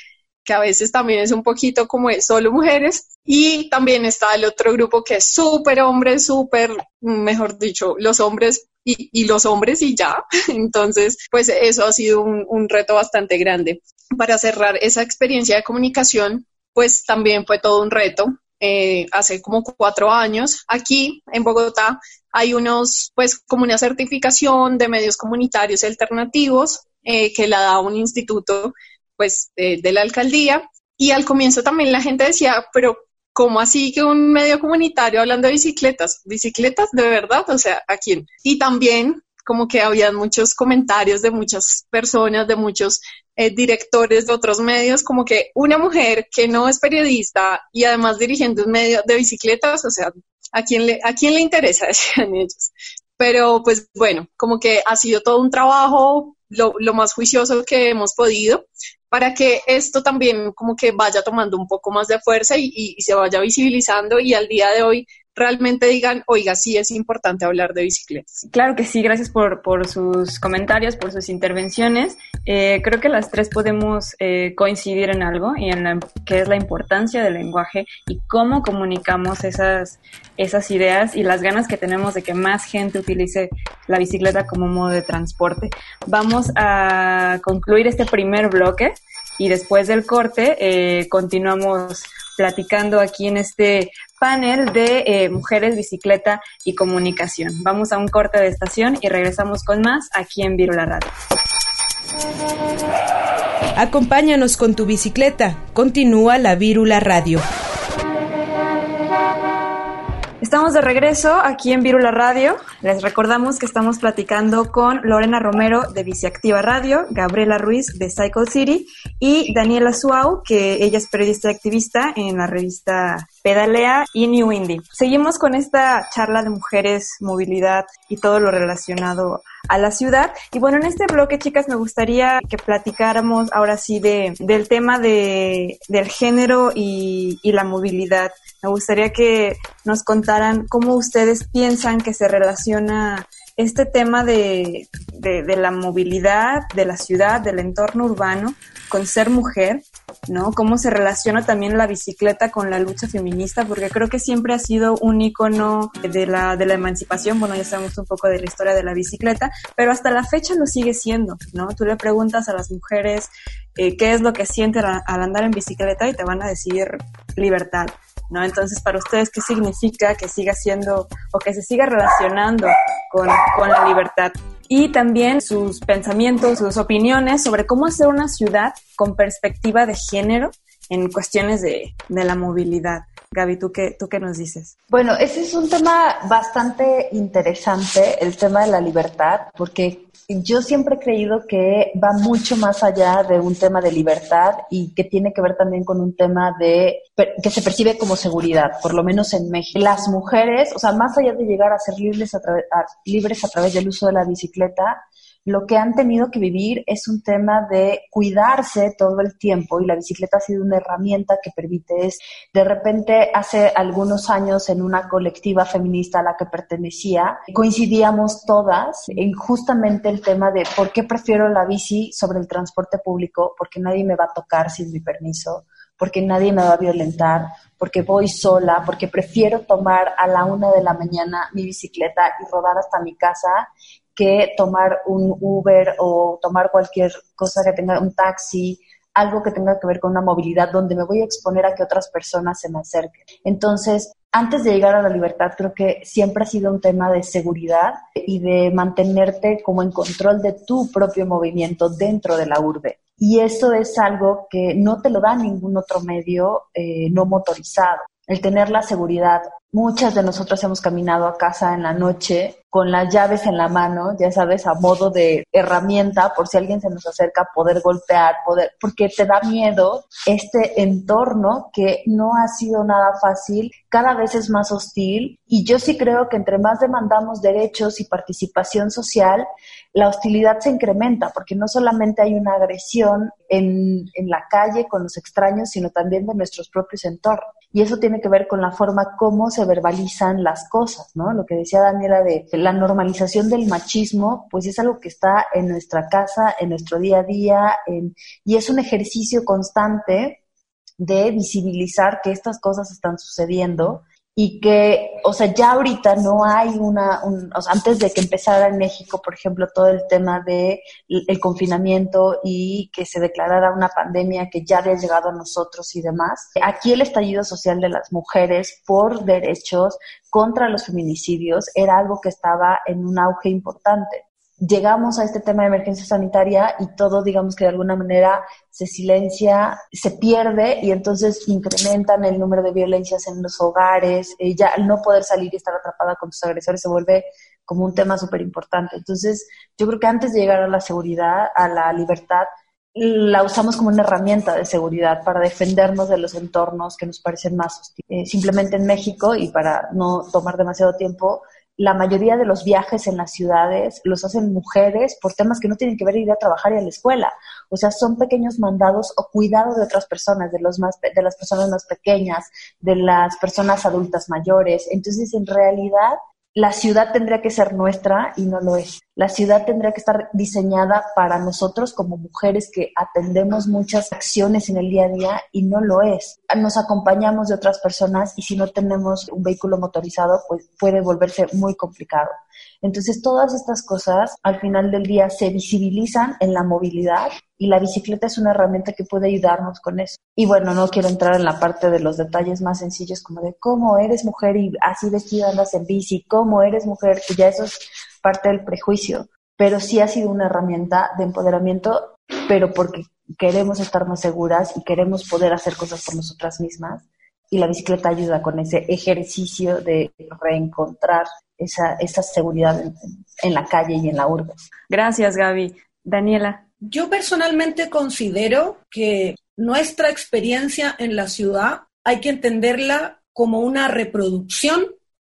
que a veces también es un poquito como solo mujeres. Y también está el otro grupo que es súper hombres, súper, mejor dicho, los hombres y, los hombres y ya. <laughs> Entonces, pues eso ha sido un, reto bastante grande. Para cerrar esa experiencia de comunicación, pues también fue todo un reto. Eh, hace como cuatro años, aquí en Bogotá, hay unos, pues como una certificación de medios comunitarios alternativos eh, que la da un instituto, pues, de la alcaldía. Y al comienzo también la gente decía, pero ¿cómo así que un medio comunitario hablando de bicicletas? ¿Bicicletas de verdad? O sea, ¿a quién? Y también como que había muchos comentarios de muchas personas, de muchos eh, directores de otros medios, como que una mujer que no es periodista y además dirigiendo un medio de bicicletas, o sea, ¿a quién le, a quién le interesa? <laughs> Decían ellos. Pero pues bueno, como que ha sido todo un trabajo, lo, lo más juicioso que hemos podido, para que esto también como que vaya tomando un poco más de fuerza y, y se vaya visibilizando y al día de hoy realmente digan, oiga, sí es importante hablar de bicicletas. Claro que sí, gracias por, por sus comentarios, por sus intervenciones. Eh, creo que las tres podemos eh, coincidir en algo y en la, que es la importancia del lenguaje y cómo comunicamos esas, esas ideas y las ganas que tenemos de que más gente utilice la bicicleta como modo de transporte. Vamos a concluir este primer bloque y después del corte eh, continuamos platicando aquí en este panel de eh, mujeres, bicicleta y comunicación. Vamos a un corte de estación y regresamos con más aquí en Virula Radio. Acompáñanos con tu bicicleta. Continúa la Virula Radio. Estamos de regreso aquí en Virula Radio. Les recordamos que estamos platicando con Lorena Romero de Biciactiva Radio, Gabriela Ruiz de Cycle City y Daniela Suau, que ella es periodista y activista en la revista Pedalea y New Indie. Seguimos con esta charla de mujeres, movilidad y todo lo relacionado a la ciudad. Y bueno, en este bloque, chicas, me gustaría que platicáramos ahora sí de, del tema de, del género y, la movilidad. Me gustaría que nos contaran cómo ustedes piensan que se relaciona este tema de, de, la movilidad de la ciudad, del entorno urbano, con ser mujer, ¿no? Cómo se relaciona también la bicicleta con la lucha feminista, porque creo que siempre ha sido un icono de la, de la emancipación. Bueno, ya sabemos un poco de la historia de la bicicleta, pero hasta la fecha lo sigue siendo, ¿no? Tú le preguntas a las mujeres eh, qué es lo que sienten al andar en bicicleta y te van a decir libertad. ¿no? Entonces, para ustedes, ¿qué significa que siga siendo o que se siga relacionando con, con la libertad? Y también sus pensamientos, sus opiniones sobre cómo hacer una ciudad con perspectiva de género en cuestiones de, de la movilidad. Gaby, ¿tú qué, ¿tú qué nos dices? Bueno, ese es un tema bastante interesante, el tema de la libertad, porque yo siempre he creído que va mucho más allá de un tema de libertad y que tiene que ver también con un tema de que se percibe como seguridad, por lo menos en México. Las mujeres, o sea, más allá de llegar a ser libres a, libres a través del uso de la bicicleta, lo que han tenido que vivir es un tema de cuidarse todo el tiempo y la bicicleta ha sido una herramienta que permite es, de repente hace algunos años en una colectiva feminista a la que pertenecía, coincidíamos todas en justamente el tema de por qué prefiero la bici sobre el transporte público, porque nadie me va a tocar sin mi permiso, porque nadie me va a violentar, porque voy sola, porque prefiero tomar a la una de la mañana mi bicicleta y rodar hasta mi casa que tomar un Uber o tomar cualquier cosa que tenga un taxi, algo que tenga que ver con una movilidad donde me voy a exponer a que otras personas se me acerquen. Entonces, antes de llegar a la libertad, creo que siempre ha sido un tema de seguridad y de mantenerte como en control de tu propio movimiento dentro de la urbe. Y eso es algo que no te lo da ningún otro medio eh, no motorizado el tener la seguridad. Muchas de nosotros hemos caminado a casa en la noche con las llaves en la mano, ya sabes, a modo de herramienta por si alguien se nos acerca, poder golpear, poder, porque te da miedo este entorno que no ha sido nada fácil, cada vez es más hostil y yo sí creo que entre más demandamos derechos y participación social, la hostilidad se incrementa porque no solamente hay una agresión en, en la calle con los extraños, sino también de nuestros propios entornos. Y eso tiene que ver con la forma como se verbalizan las cosas, ¿no? Lo que decía Daniela de la normalización del machismo, pues es algo que está en nuestra casa, en nuestro día a día, y es un ejercicio constante de visibilizar que estas cosas están sucediendo y que, o sea, ya ahorita no hay una, o sea, antes de que empezara en México, por ejemplo, todo el tema de el confinamiento y que se declarara una pandemia que ya había llegado a nosotros y demás, aquí el estallido social de las mujeres por derechos contra los feminicidios era algo que estaba en un auge importante llegamos a este tema de emergencia sanitaria y todo, digamos que de alguna manera se silencia, se pierde y entonces incrementan el número de violencias en los hogares, eh, ya al no poder salir y estar atrapada con tus agresores se vuelve como un tema súper importante. Entonces, yo creo que antes de llegar a la seguridad, a la libertad, la usamos como una herramienta de seguridad para defendernos de los entornos que nos parecen más hostiles. Eh, simplemente en México, y para no tomar demasiado tiempo, la mayoría de los viajes en las ciudades los hacen mujeres por temas que no tienen que ver ir a trabajar y a la escuela. O sea, son pequeños mandados o cuidado de otras personas, de, los más, de las personas más pequeñas, de las personas adultas mayores. Entonces, en realidad, la ciudad tendría que ser nuestra y no lo es. La ciudad tendría que estar diseñada para nosotros como mujeres que atendemos muchas acciones en el día a día y no lo es. Nos acompañamos de otras personas y si no tenemos un vehículo motorizado, pues puede volverse muy complicado. Entonces, todas estas cosas al final del día se visibilizan en la movilidad y la bicicleta es una herramienta que puede ayudarnos con eso. Y bueno, no quiero entrar en la parte de los detalles más sencillos como de cómo eres mujer y así vestida andas en bici, cómo eres mujer, que ya eso es parte del prejuicio, pero sí ha sido una herramienta de empoderamiento, pero porque queremos estar más seguras y queremos poder hacer cosas por nosotras mismas. Y la bicicleta ayuda con ese ejercicio de reencontrar esa, esa seguridad en, en la calle y en la urbe. Gracias, Gaby. Daniela. Yo personalmente considero que nuestra experiencia en la ciudad hay que entenderla como una reproducción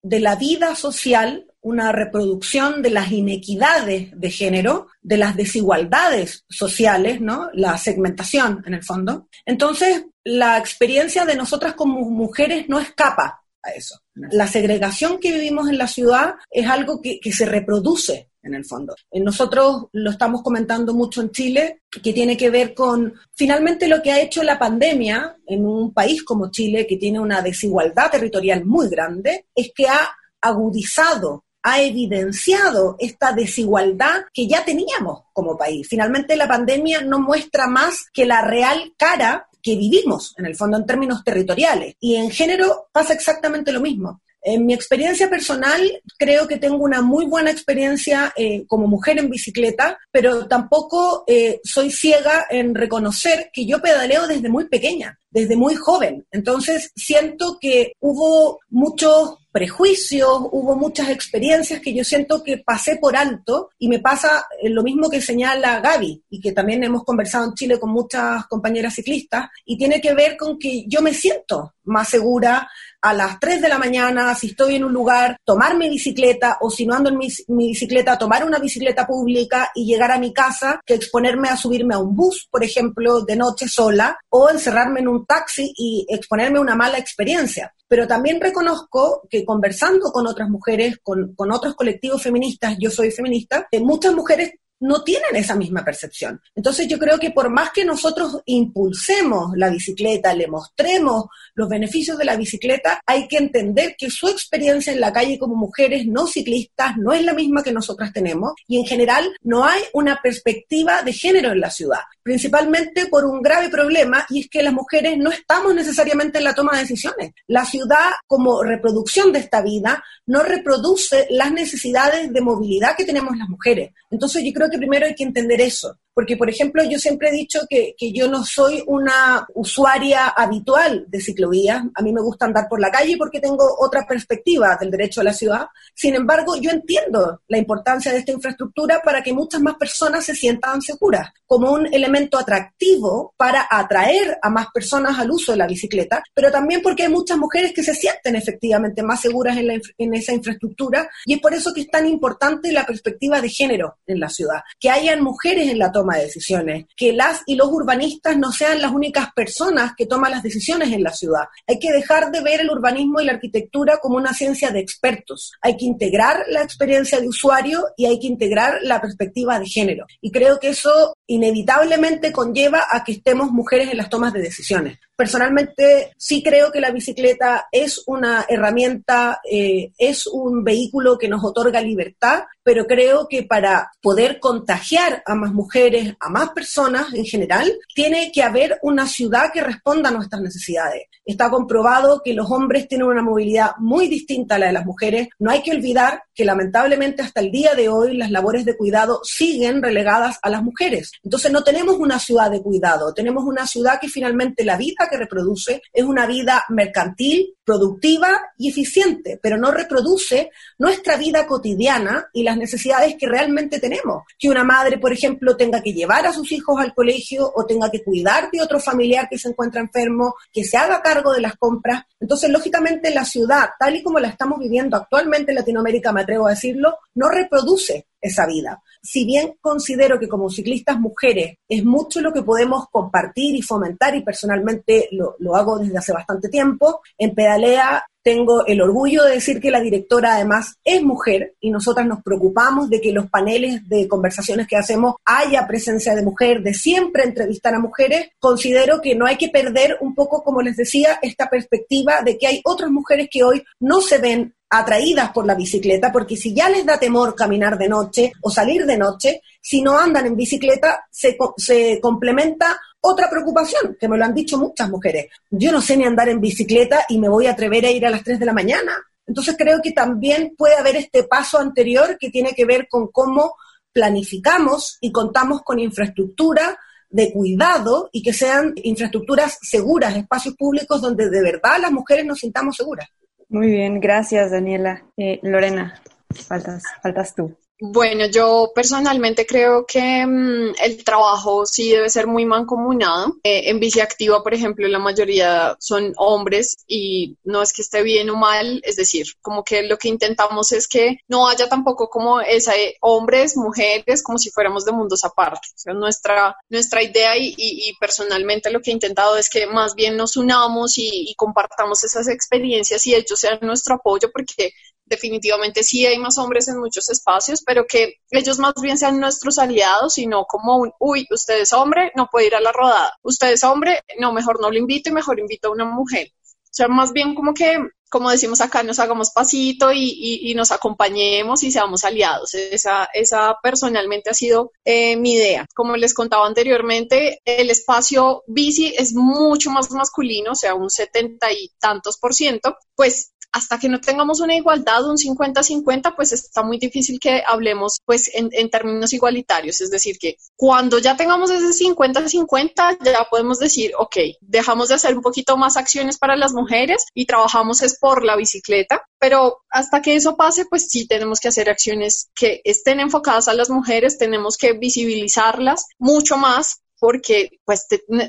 de la vida social, una reproducción de las inequidades de género, de las desigualdades sociales, ¿no? La segmentación, en el fondo. Entonces, la experiencia de nosotras como mujeres no escapa a eso. La segregación que vivimos en la ciudad es algo que, que se reproduce en el fondo. Eh, nosotros lo estamos comentando mucho en Chile, que tiene que ver con finalmente lo que ha hecho la pandemia en un país como Chile, que tiene una desigualdad territorial muy grande, es que ha agudizado ha evidenciado esta desigualdad que ya teníamos como país. Finalmente la pandemia no muestra más que la real cara que vivimos, en el fondo, en términos territoriales. Y en género pasa exactamente lo mismo. En mi experiencia personal, creo que tengo una muy buena experiencia eh, como mujer en bicicleta, pero tampoco eh, soy ciega en reconocer que yo pedaleo desde muy pequeña, desde muy joven. Entonces, siento que hubo muchos prejuicios, hubo muchas experiencias que yo siento que pasé por alto y me pasa eh, lo mismo que señala Gaby y que también hemos conversado en Chile con muchas compañeras ciclistas y tiene que ver con que yo me siento más segura a las 3 de la mañana, si estoy en un lugar, tomar mi bicicleta o si no ando en mi, bicicleta, tomar una bicicleta pública y llegar a mi casa que exponerme a subirme a un bus, por ejemplo, de noche sola o encerrarme en un taxi y exponerme a una mala experiencia. Pero también reconozco que conversando con otras mujeres, con, con otros colectivos feministas, yo soy feminista, eh, muchas mujeres no tienen esa misma percepción. Entonces yo creo que por más que nosotros impulsemos la bicicleta, le mostremos los beneficios de la bicicleta, hay que entender que su experiencia en la calle como mujeres no ciclistas no es la misma que nosotras tenemos y en general no hay una perspectiva de género en la ciudad, principalmente por un grave problema y es que las mujeres no estamos necesariamente en la toma de decisiones. La ciudad como reproducción de esta vida no reproduce las necesidades de movilidad que tenemos las mujeres. Entonces yo creo que primero hay que entender eso. Porque, por ejemplo, yo siempre he dicho que, que, yo no soy una usuaria habitual de ciclovías. A mí me gusta andar por la calle porque tengo otra perspectiva del derecho a la ciudad. Sin embargo, yo entiendo la importancia de esta infraestructura para que muchas más personas se sientan seguras, como un elemento atractivo para atraer a más personas al uso de la bicicleta, pero también porque hay muchas mujeres que se sienten efectivamente más seguras en, la, en esa infraestructura y es por eso que es tan importante la perspectiva de género en la ciudad, que hayan mujeres en la toma de decisiones, que las y los urbanistas no sean las únicas personas que toman las decisiones en la ciudad. Hay que dejar de ver el urbanismo y la arquitectura como una ciencia de expertos. Hay que integrar la experiencia de usuario y hay que integrar la perspectiva de género. Y creo que eso inevitablemente conlleva a que estemos mujeres en las tomas de decisiones. Personalmente sí creo que la bicicleta es una herramienta, eh, es un vehículo que nos otorga libertad, pero creo que para poder contagiar a más mujeres, a más personas en general, tiene que haber una ciudad que responda a nuestras necesidades. Está comprobado que los hombres tienen una movilidad muy distinta a la de las mujeres. No hay que olvidar que lamentablemente hasta el día de hoy las labores de cuidado siguen relegadas a las mujeres. Entonces no tenemos una ciudad de cuidado, tenemos una ciudad que finalmente la vida que reproduce es una vida mercantil, productiva y eficiente, pero no reproduce nuestra vida cotidiana y las necesidades que realmente tenemos. Que una madre, por ejemplo, tenga que llevar a sus hijos al colegio o tenga que cuidar de otro familiar que se encuentra enfermo, que se haga cargo de las compras. Entonces, lógicamente, la ciudad, tal y como la estamos viviendo actualmente en Latinoamérica, me atrevo a decirlo, no reproduce esa vida. Si bien considero que como ciclistas mujeres es mucho lo que podemos compartir y fomentar, y personalmente lo, lo hago desde hace bastante tiempo, en Pedalea tengo el orgullo de decir que la directora además es mujer y nosotras nos preocupamos de que los paneles de conversaciones que hacemos haya presencia de mujer, de siempre entrevistar a mujeres. Considero que no hay que perder un poco, como les decía, esta perspectiva de que hay otras mujeres que hoy no se ven atraídas por la bicicleta, porque si ya les da temor caminar de noche o salir de noche, si no andan en bicicleta, se, se complementa otra preocupación, que me lo han dicho muchas mujeres. Yo no sé ni andar en bicicleta y me voy a atrever a ir a las 3 de la mañana. Entonces creo que también puede haber este paso anterior que tiene que ver con cómo planificamos y contamos con infraestructura de cuidado y que sean infraestructuras seguras, espacios públicos donde de verdad las mujeres nos sintamos seguras. Muy bien, gracias Daniela. Eh, Lorena, faltas, faltas tú. Bueno, yo personalmente creo que mm, el trabajo sí debe ser muy mancomunado. Eh, en Bici Activa, por ejemplo, la mayoría son hombres y no es que esté bien o mal, es decir, como que lo que intentamos es que no haya tampoco como esa eh, hombres, mujeres, como si fuéramos de mundos aparte. O sea, nuestra, nuestra idea y, y, personalmente lo que he intentado es que más bien nos unamos y, y compartamos esas experiencias y ellos sean nuestro apoyo porque definitivamente sí hay más hombres en muchos espacios, pero que ellos más bien sean nuestros aliados y no como un, uy, usted es hombre, no puede ir a la rodada, usted es hombre, no, mejor no lo invito y mejor invito a una mujer. O sea, más bien como que, como decimos acá, nos hagamos pasito y, nos acompañemos y seamos aliados. Esa, esa personalmente ha sido eh, mi idea. Como les contaba anteriormente, el espacio bici es mucho más masculino, o sea, un setenta y tantos por ciento, pues hasta que no tengamos una igualdad, un 50-50, pues está muy difícil que hablemos pues en, términos igualitarios. Es decir, que cuando ya tengamos ese 50-50, ya podemos decir, ok, dejamos de hacer un poquito más acciones para las mujeres y trabajamos es por la bicicleta, pero hasta que eso pase, pues sí tenemos que hacer acciones que estén enfocadas a las mujeres, tenemos que visibilizarlas mucho más porque pues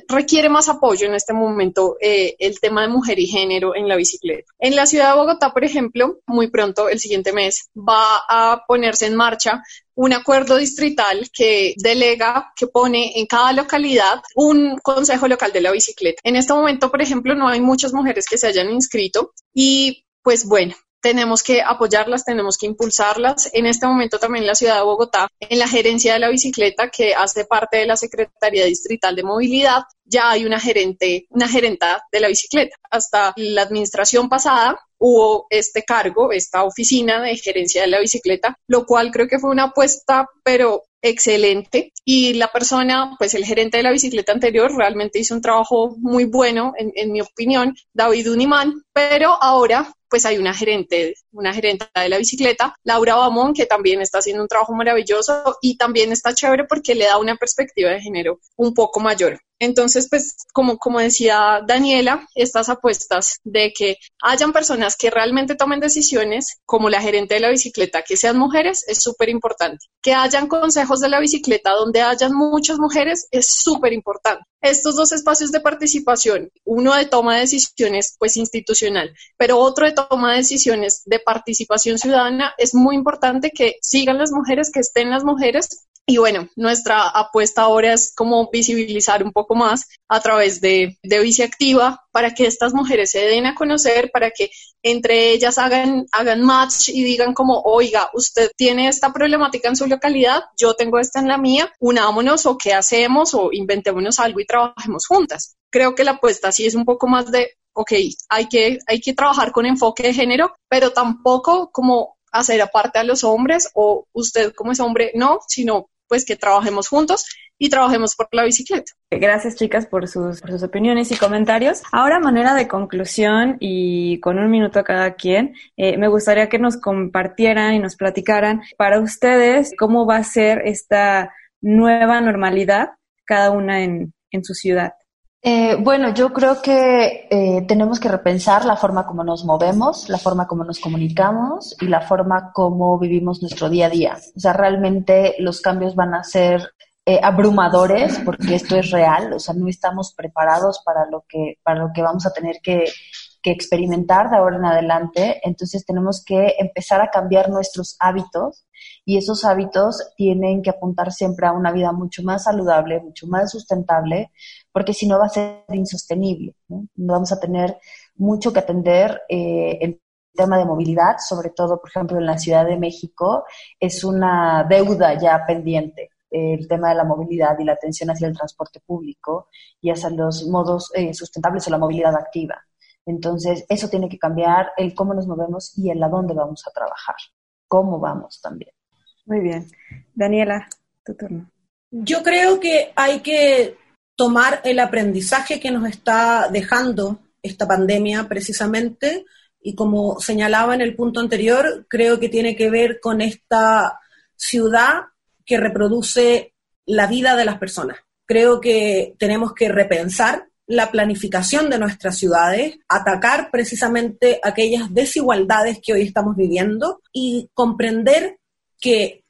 requiere más apoyo en este momento eh, el tema de mujer y género en la bicicleta. En la ciudad de Bogotá, por ejemplo, muy pronto, el siguiente mes, va a ponerse en marcha un acuerdo distrital que delega, que pone en cada localidad un consejo local de la bicicleta. En este momento, por ejemplo, no hay muchas mujeres que se hayan inscrito y pues bueno, tenemos que apoyarlas, tenemos que impulsarlas. En este momento también la ciudad de Bogotá, en la gerencia de la bicicleta, que hace parte de la Secretaría Distrital de Movilidad, ya hay una gerente, una gerenta de la bicicleta. Hasta la administración pasada hubo este cargo, esta oficina de gerencia de la bicicleta, lo cual creo que fue una apuesta, pero excelente y la persona, pues el gerente de la bicicleta anterior realmente hizo un trabajo muy bueno, en, en mi opinión, David Unimán, pero ahora pues hay una gerente, una gerente de la bicicleta, Laura Bamón, que también está haciendo un trabajo maravilloso y también está chévere porque le da una perspectiva de género un poco mayor. Entonces, pues, como, decía Daniela, estas apuestas de que hayan personas que realmente tomen decisiones, como la gerente de la bicicleta, que sean mujeres, es súper importante. Que hayan consejos de la bicicleta donde hayan muchas mujeres, es súper importante. Estos dos espacios de participación, uno de toma de decisiones, pues institucional, pero otro de toma de decisiones de participación ciudadana, es muy importante que sigan las mujeres, que estén las mujeres y bueno, nuestra apuesta ahora es como visibilizar un poco más a través de, de Bici Activa para que estas mujeres se den a conocer, para que entre ellas hagan, hagan match y digan como, oiga, usted tiene esta problemática en su localidad, yo tengo esta en la mía, unámonos o qué hacemos o inventémonos algo y trabajemos juntas. Creo que la apuesta sí es un poco más de, ok, hay que, hay que trabajar con enfoque de género, pero tampoco como hacer aparte a los hombres o usted como es hombre, no, sino pues que trabajemos juntos y trabajemos por la bicicleta. Gracias chicas por sus, sus opiniones y comentarios. Ahora, manera de conclusión y con un minuto a cada quien, eh, me gustaría que nos compartieran y nos platicaran para ustedes cómo va a ser esta nueva normalidad cada una en, en su ciudad. Eh, bueno, yo creo que eh, tenemos que repensar la forma como nos movemos, la forma como nos comunicamos y la forma como vivimos nuestro día a día. O sea, realmente los cambios van a ser eh, abrumadores porque esto es real, o sea, no estamos preparados para lo que, para lo que vamos a tener que, que experimentar de ahora en adelante. Entonces tenemos que empezar a cambiar nuestros hábitos y esos hábitos tienen que apuntar siempre a una vida mucho más saludable, mucho más sustentable, porque si no va a ser insostenible. ¿no? Vamos a tener mucho que atender eh, el tema de movilidad, sobre todo, por ejemplo, en la Ciudad de México, es una deuda ya pendiente el tema de la movilidad y la atención hacia el transporte público y hacia los modos eh, sustentables o la movilidad activa. Entonces, eso tiene que cambiar el cómo nos movemos y el a dónde vamos a trabajar, cómo vamos también. Muy bien. Daniela, tu turno. Yo creo que hay que tomar el aprendizaje que nos está dejando esta pandemia precisamente y como señalaba en el punto anterior, creo que tiene que ver con esta ciudad que reproduce la vida de las personas. Creo que tenemos que repensar la planificación de nuestras ciudades, atacar precisamente aquellas desigualdades que hoy estamos viviendo y comprender que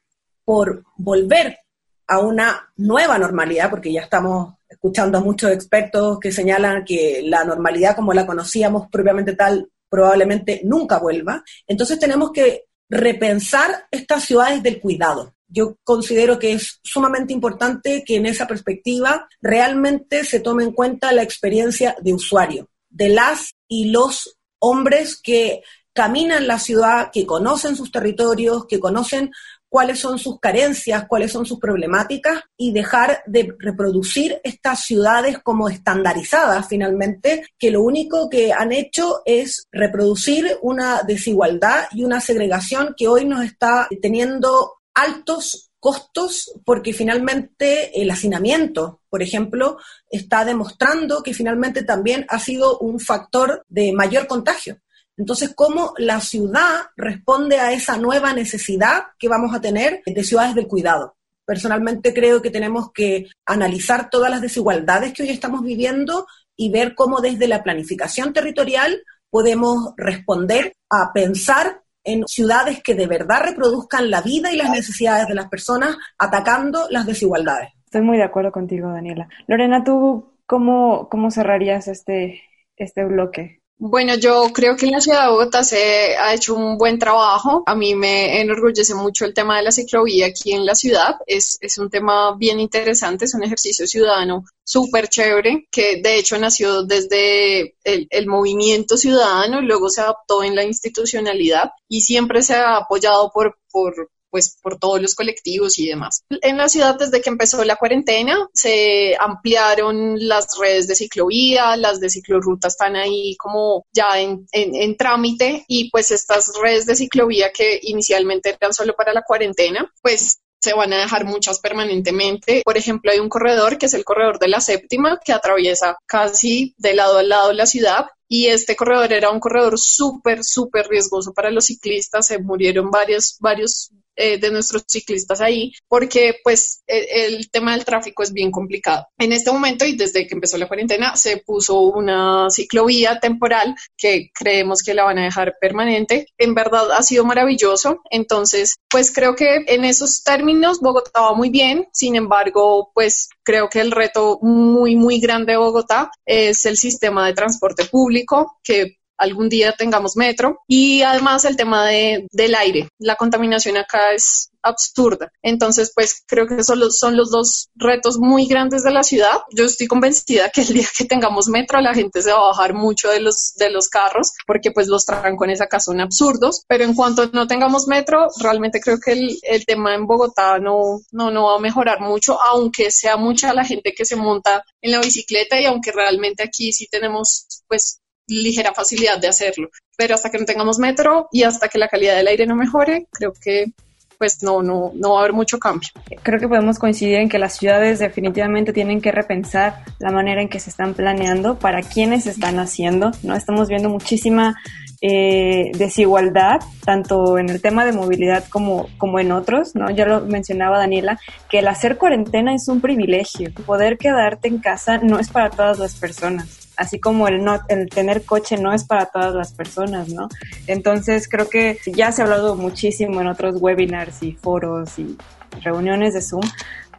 por volver a una nueva normalidad, porque ya estamos escuchando a muchos expertos que señalan que la normalidad como la conocíamos propiamente tal probablemente nunca vuelva, entonces tenemos que repensar estas ciudades del cuidado. Yo considero que es sumamente importante que en esa perspectiva realmente se tome en cuenta la experiencia de usuario, de las y los hombres que caminan la ciudad, que conocen sus territorios, que conocen cuáles son sus carencias, cuáles son sus problemáticas y dejar de reproducir estas ciudades como estandarizadas finalmente, que lo único que han hecho es reproducir una desigualdad y una segregación que hoy nos está teniendo altos costos porque finalmente el hacinamiento, por ejemplo, está demostrando que finalmente también ha sido un factor de mayor contagio. Entonces, ¿cómo la ciudad responde a esa nueva necesidad que vamos a tener de ciudades del cuidado? Personalmente creo que tenemos que analizar todas las desigualdades que hoy estamos viviendo y ver cómo desde la planificación territorial podemos responder a pensar en ciudades que de verdad reproduzcan la vida y las necesidades de las personas, atacando las desigualdades. Estoy muy de acuerdo contigo, Daniela. Lorena, ¿tú cómo, cómo cerrarías este, este bloque? Bueno, yo creo que en la ciudad de Bogotá se ha hecho un buen trabajo. A mí me enorgullece mucho el tema de la ciclovía aquí en la ciudad. Es, es un tema bien interesante, es un ejercicio ciudadano súper chévere, que de hecho nació desde el, el, movimiento ciudadano luego se adaptó en la institucionalidad y siempre se ha apoyado por, por, pues por todos los colectivos y demás. En la ciudad, desde que empezó la cuarentena, se ampliaron las redes de ciclovía, las de ciclorruta están ahí como ya en, en, en trámite y pues estas redes de ciclovía que inicialmente eran solo para la cuarentena, pues se van a dejar muchas permanentemente. Por ejemplo, hay un corredor que es el corredor de la séptima que atraviesa casi de lado a lado la ciudad y este corredor era un corredor súper, súper riesgoso para los ciclistas. Se murieron varios, varios eh, de nuestros ciclistas ahí, porque pues e, el, tema del tráfico es bien complicado. En este momento y desde que empezó la cuarentena se puso una ciclovía temporal que creemos que la van a dejar permanente. En verdad ha sido maravilloso. Entonces, pues creo que en esos términos Bogotá va muy bien. Sin embargo, pues creo que el reto muy, muy grande de Bogotá es el sistema de transporte público que algún día tengamos metro. Y además el tema de, del aire. La contaminación acá es absurda. Entonces, pues creo que son los, son los dos retos muy grandes de la ciudad. Yo estoy convencida que el día que tengamos metro la gente se va a bajar mucho de los, de los carros porque pues los trancones acá son absurdos. Pero en cuanto no tengamos metro, realmente creo que el, el tema en Bogotá no, no, no va a mejorar mucho, aunque sea mucha la gente que se monta en la bicicleta y aunque realmente aquí sí tenemos pues ligera facilidad de hacerlo. Pero hasta que no tengamos metro y hasta que la calidad del aire no mejore, creo que pues no, no, no va a haber mucho cambio. Creo que podemos coincidir en que las ciudades definitivamente tienen que repensar la manera en que se están planeando, para quienes están haciendo, ¿no? Estamos viendo muchísima eh, desigualdad, tanto en el tema de movilidad como, como en otros, ¿no? Ya lo mencionaba Daniela, que el hacer cuarentena es un privilegio. Poder quedarte en casa no es para todas las personas así como el, no, el tener coche no es para todas las personas, ¿no? Entonces creo que ya se ha hablado muchísimo en otros webinars y foros y reuniones de Zoom,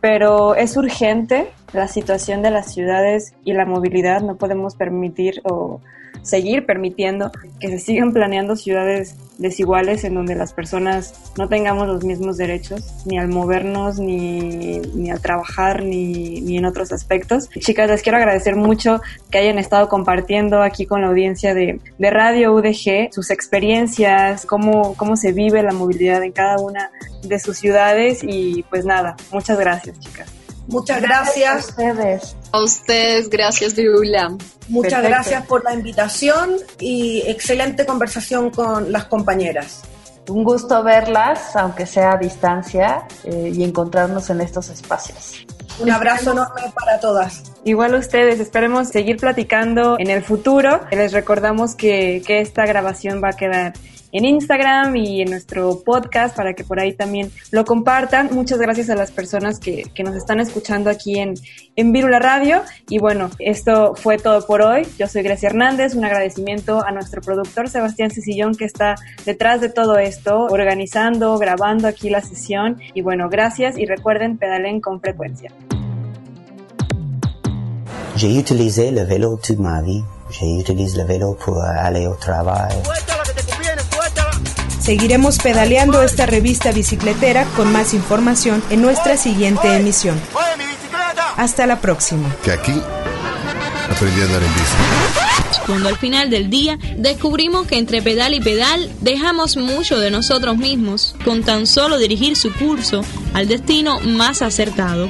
pero es urgente la situación de las ciudades y la movilidad. No podemos permitir o seguir permitiendo que se sigan planeando ciudades desiguales en donde las personas no tengamos los mismos derechos, ni al movernos, ni, ni al trabajar, ni, ni en otros aspectos. Chicas, les quiero agradecer mucho que hayan estado compartiendo aquí con la audiencia de, de Radio UDG sus experiencias, cómo, cómo se vive la movilidad en cada una de sus ciudades y pues nada, muchas gracias chicas. Muchas gracias. A ustedes. A ustedes, gracias, Virula. Muchas gracias por la invitación y excelente conversación con las compañeras. Un gusto verlas, aunque sea a distancia, eh, y encontrarnos en estos espacios. Un abrazo enorme para todas. Igual ustedes, esperemos seguir platicando en el futuro. Les recordamos que, que esta grabación va a quedar en Instagram y en nuestro podcast para que por ahí también lo compartan. Muchas gracias a las personas que, que nos están escuchando aquí en, en Virula Radio. Y bueno, esto fue todo por hoy. Yo soy Grecia Hernández. Un agradecimiento a nuestro productor Sebastián Cecillón que está detrás de todo esto, organizando, grabando aquí la sesión. Y bueno, gracias y recuerden, pedalen con frecuencia. J'ai utilisé le vélo toute ma vie. J'ai utilisé le vélo pour aller au travail. Seguiremos pedaleando esta revista bicicletera con más información en nuestra siguiente emisión. Hasta la próxima. Que aquí aprendí a andar en bici. Cuando al final del día descubrimos que entre pedal y pedal dejamos mucho de nosotros mismos con tan solo dirigir su curso al destino más acertado.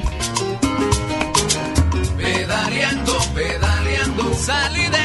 Pedaleando, pedaleando, salí de mi